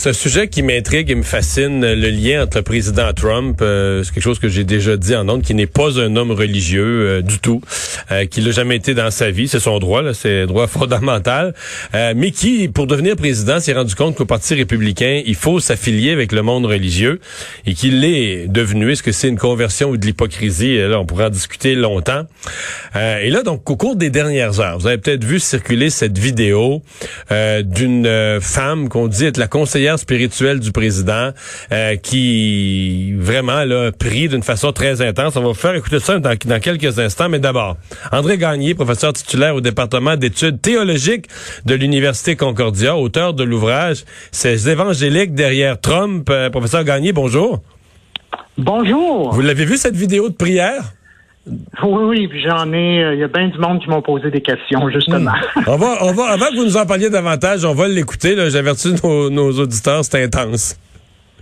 C'est un sujet qui m'intrigue et me fascine, le lien entre le président Trump, euh, c'est quelque chose que j'ai déjà dit en honte, qui n'est pas un homme religieux euh, du tout, euh, qui l'a jamais été dans sa vie, c'est son droit, là, c'est un droit fondamental, euh, mais qui, pour devenir président, s'est rendu compte qu'au Parti républicain, il faut s'affilier avec le monde religieux et qu'il l'est devenu. Est-ce que c'est une conversion ou de l'hypocrisie? Là, on pourra en discuter longtemps. et là, donc, au cours des dernières heures, vous avez peut-être vu circuler cette vidéo d'une femme qu'on dit être la conseillère spirituelle du président euh, qui vraiment l'a pris d'une façon très intense. On va vous faire écouter ça dans, dans quelques instants, mais d'abord, André Gagné, professeur titulaire au département d'études théologiques de l'Université Concordia, auteur de l'ouvrage Ces évangéliques derrière Trump. Euh, professeur Gagné, bonjour. Bonjour. Vous l'avez vu cette vidéo de prière? Oui, oui, puis j'en ai. Il y a bien du monde qui m'ont posé des questions, justement. on va, on va, avant que vous nous en parliez davantage, on va l'écouter. J'avertis nos, nos auditeurs, c'est intense.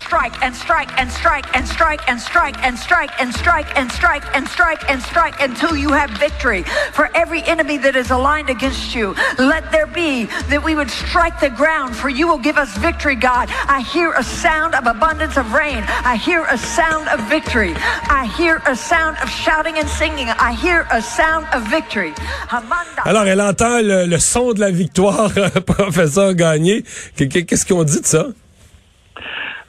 Strike and strike and strike and strike and strike and strike and strike and strike and strike and strike until you have victory. For every enemy that is aligned against you, let there be that we would strike the ground, for you will give us victory, God. I hear a sound of abundance of rain. I hear a sound of victory. I hear a sound of shouting and singing. I hear a sound of victory. Alors, elle entend le, le son de la victoire, professeur Gagné. Qu'est-ce qu'on dit de ça?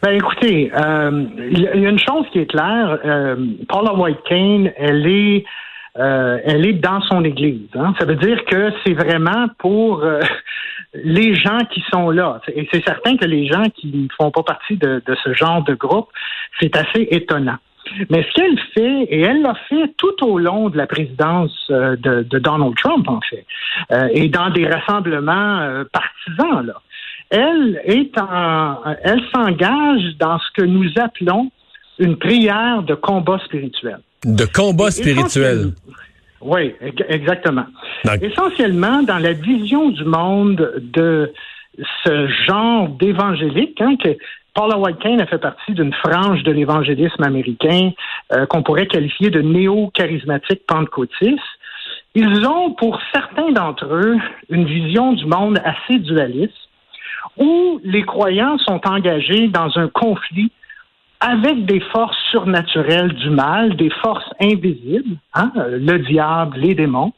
Ben écoutez, euh, il y a une chose qui est claire. Euh, Paula White Kane, elle est, euh, elle est dans son église. Hein. Ça veut dire que c'est vraiment pour euh, les gens qui sont là. Et c'est certain que les gens qui ne font pas partie de, de ce genre de groupe, c'est assez étonnant. Mais ce qu'elle fait, et elle l'a fait tout au long de la présidence euh, de, de Donald Trump, en fait, euh, et dans des rassemblements euh, partisans, là elle est en, elle s'engage dans ce que nous appelons une prière de combat spirituel. De combat spirituel. Oui, exactement. Essentiellement, dans la vision du monde de ce genre d'évangélique, hein, que Paula White a fait partie d'une frange de l'évangélisme américain euh, qu'on pourrait qualifier de néo-charismatique pentecôtiste. Ils ont, pour certains d'entre eux, une vision du monde assez dualiste où les croyants sont engagés dans un conflit avec des forces surnaturelles du mal, des forces invisibles, hein, le diable, les démons.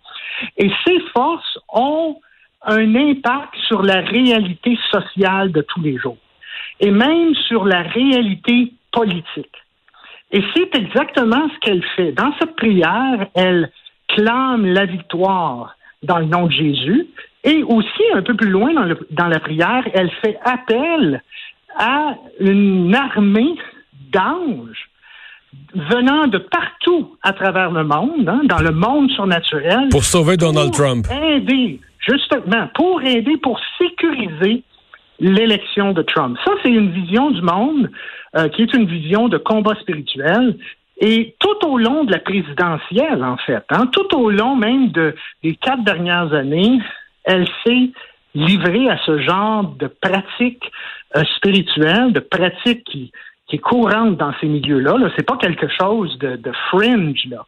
Et ces forces ont un impact sur la réalité sociale de tous les jours et même sur la réalité politique. Et c'est exactement ce qu'elle fait. Dans cette prière, elle clame la victoire dans le nom de Jésus, et aussi, un peu plus loin dans, le, dans la prière, elle fait appel à une armée d'anges venant de partout à travers le monde, hein, dans le monde surnaturel. Pour sauver Donald pour Trump. Aider, justement, pour aider, pour sécuriser l'élection de Trump. Ça, c'est une vision du monde euh, qui est une vision de combat spirituel. Et tout au long de la présidentielle, en fait, hein, tout au long même de, des quatre dernières années, elle s'est livrée à ce genre de pratique euh, spirituelle, de pratique qui, est courante dans ces milieux-là. -là, c'est pas quelque chose de, de fringe, là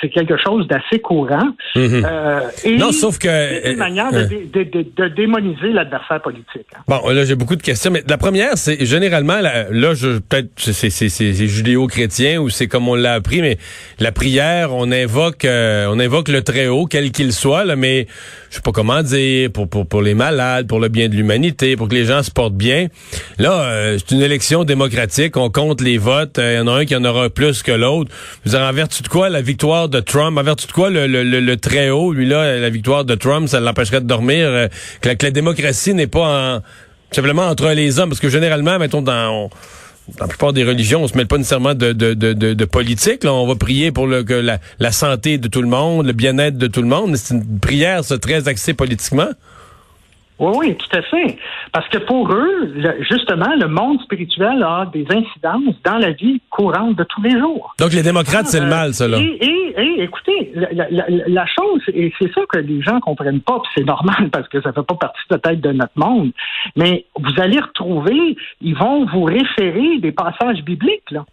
c'est quelque chose d'assez courant. Mhm. euh, et non, sauf que c'est une manière euh, de, de, de, de, démoniser l'adversaire politique. Hein. Bon, là j'ai beaucoup de questions, mais la première, c'est généralement là, là je peut-être c'est c'est judéo-chrétien ou c'est comme on l'a appris, mais la prière, on invoque euh, on invoque le très haut, quel qu'il soit, là, mais je sais pas comment dire pour pour pour les malades, pour le bien de l'humanité, pour que les gens se portent bien. Là, euh, c'est une élection démocratique, on compte les votes, il y en a un qui en aura plus que l'autre. Vous en vertu de quoi la victoire de Trump, en vertu de quoi le, le, le, très haut, lui là, la victoire de Trump, ça l'empêcherait de dormir, euh, que, la, que, la, démocratie n'est pas en, simplement entre les hommes, parce que généralement, mettons, dans, dans la plupart des religions, on se mêle pas nécessairement de, de, de, de, politique. Là. On va prier pour le, que la, la santé de tout le monde, le bien-être de tout le monde. C'est une prière, ça, très axée politiquement. Oui, oui, tout à fait. Parce que pour eux, le, justement, le monde spirituel a des incidences dans la vie courante de tous les jours. Donc les démocrates, ah, c'est le mal, cela. Et, et, et, écoutez, la, la, la chose, et c'est ça que les gens comprennent pas, puis c'est normal parce que ça fait pas partie peut-être de notre monde, mais vous allez retrouver, ils vont vous référer des passages bibliques, là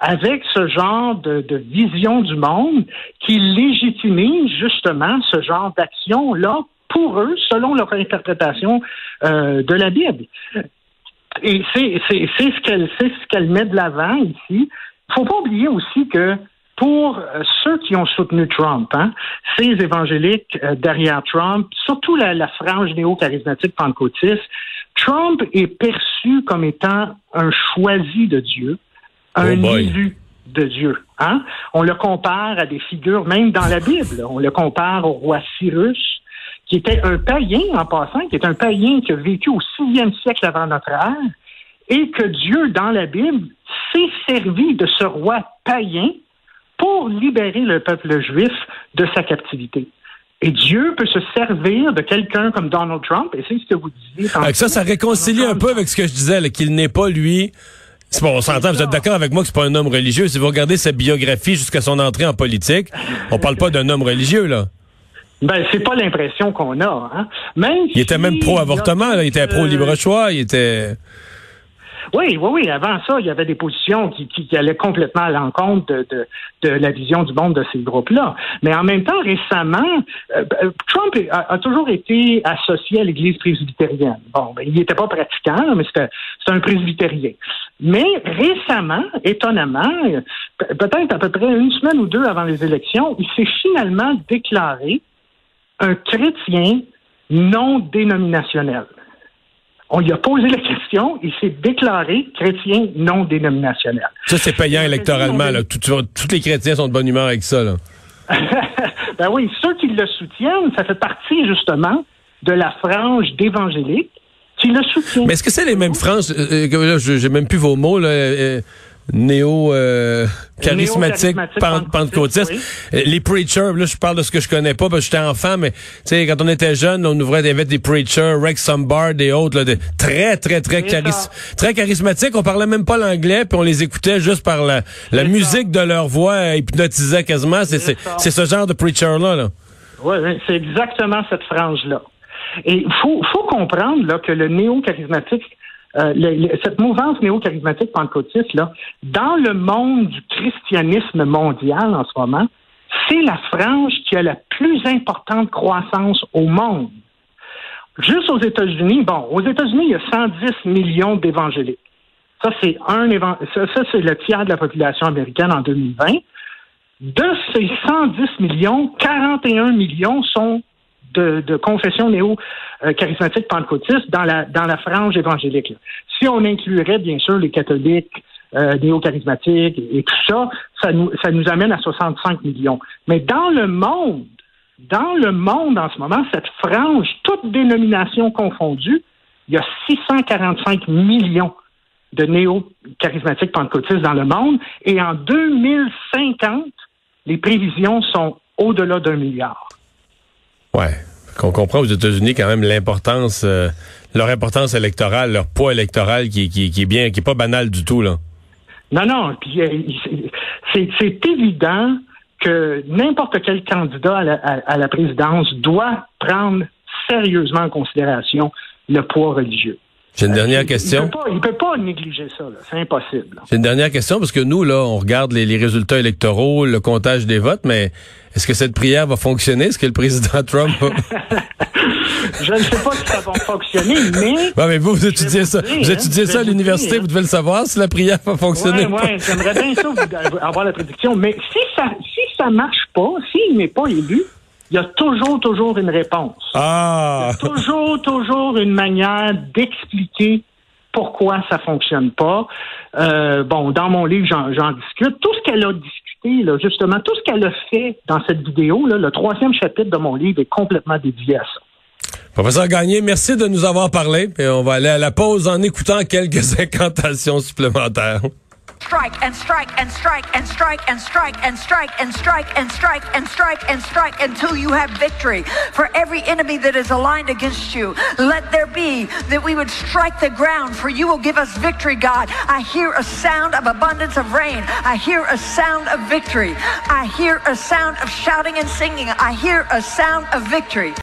avec ce genre de, vision du monde qui légitimise justement ce genre d'action-là pour eux, selon leur interprétation euh, de la Bible. Et c'est ce qu'elle ce qu'elle met de l'avant ici. Il faut pas oublier aussi que pour euh, ceux qui ont soutenu Trump, hein, ces évangéliques euh, derrière Trump, surtout la, la frange néo-charismatique pentecôtiste, Trump est perçu comme étant un choisi de Dieu, un oh élu de Dieu. Hein? On le compare à des figures, même dans la Bible, on le compare au roi Cyrus, qui était un païen en passant, qui est un païen qui a vécu au sixième siècle avant notre ère, et que Dieu, dans la Bible, s'est servi de ce roi païen pour libérer le peuple juif de sa captivité. Et Dieu peut se servir de quelqu'un comme Donald Trump, et c'est ce que vous disiez. Ça, ça réconcilie un peu avec ce que je disais, qu'il n'est pas lui. C'est bon, on s'entend, vous êtes d'accord avec moi que c'est pas un homme religieux. Si vous regardez sa biographie jusqu'à son entrée en politique, on parle pas d'un homme religieux, là. Ben, c'est pas l'impression qu'on a. Hein? Même il était même pro-avortement, il était pro-libre choix, il était... Oui, oui, oui. Avant ça, il y avait des positions qui, qui, allaient complètement à l'encontre de, de, de, la vision du monde de ces groupes-là. Mais en même temps, récemment, euh, euh, Trump a, toujours été associé à l'Église presbytérienne. Bon, ben, il n'était pas pratiquant, mais c'était un presbytérien. Mais récemment, étonnamment, peut-être à peu près une semaine ou deux avant les élections, il s'est finalement déclaré un chrétien non dénominationnel. On lui a posé la question, il s'est déclaré chrétien non dénominationnel. Ça, c'est payant électoralement. Là. tous les chrétiens sont de bonne humeur avec ça. Là. ben oui, ceux qui le soutiennent, ça fait partie justement de la frange d'évangéliques qui le soutiennent. Mais est-ce que c'est les mêmes franges? Euh, euh, j'ai même plus vos mots. Là, euh, néo euh, charismatique, pentecôtiste. Euh, les preachers, là je parle de ce que je connais pas parce que j'étais enfant, mais tu sais quand on était jeune, on ouvrait des des preachers, Rex Sombard et autres, là, très très très charis très charismatiques. On parlait même pas l'anglais, puis on les écoutait juste par la, la musique de leur voix hypnotisait quasiment. C'est c'est ce genre de preacher là. là. Oui, c'est exactement cette frange là. Et il faut, faut comprendre là, que le néo-charismatique euh, cette mouvance néo-charismatique pentecôtiste, là, dans le monde du christianisme mondial en ce moment, c'est la frange qui a la plus importante croissance au monde. Juste aux États-Unis, bon, aux États-Unis, il y a 110 millions d'évangéliques. Ça, c'est un ça, ça c'est le tiers de la population américaine en 2020. De ces 110 millions, 41 millions sont de, confession néo-charismatique pentecôtiste dans la, dans la frange évangélique. Si on inclurait, bien sûr, les catholiques euh, néo-charismatiques et, tout ça, ça nous, ça nous amène à 65 millions. Mais dans le monde, dans le monde en ce moment, cette frange, toutes dénominations confondues, il y a 645 millions de néo-charismatiques pentecôtistes dans le monde. Et en 2050, les prévisions sont au-delà d'un milliard. Ouais. Qu'on comprend aux États-Unis quand même euh, leur importance électorale, leur poids électoral qui, qui, est bien, qui est pas banal du tout, là. Non, non. Euh, c'est évident que n'importe quel candidat à la présidence doit prendre sérieusement en considération le poids religieux. J'ai une dernière question. Il ne peut, pas négliger ça, c'est impossible. J'ai une dernière question parce que nous, là, on regarde les, résultats électoraux, le comptage des votes, mais est-ce que cette prière va fonctionner? Est-ce que le président Trump Je ne sais pas si ça va fonctionner, mais... mais vous, vous étudiez ça. vous hein, étudiez ça à l'université, vous devez le savoir si la prière va fonctionner. Oui, oui, j'aimerais bien ça avoir la prédiction, mais si ça si ça marche pas, s'il n'est pas élu, il y a toujours, toujours une réponse. Ah! Il y a toujours, toujours une manière d'expliquer pourquoi ça fonctionne pas. Euh, bon, dans mon livre, j'en discute. Tout ce qu'elle a discuté, là, justement, tout ce qu'elle a fait dans cette vidéo, là, le troisième chapitre de mon livre est complètement dédié à ça. Professeur Gagné, merci de nous avoir parlé. Et on va aller à la pause en écoutant quelques incantations supplémentaires. Strike and strike and strike and strike and strike and strike and strike and strike and strike and strike until you have victory. For every enemy that is aligned against you, let there be that we would strike the ground, for you will give us victory, God. I hear a sound of abundance of rain. I hear a sound of victory. I hear a sound of shouting and singing. I hear a sound of victory.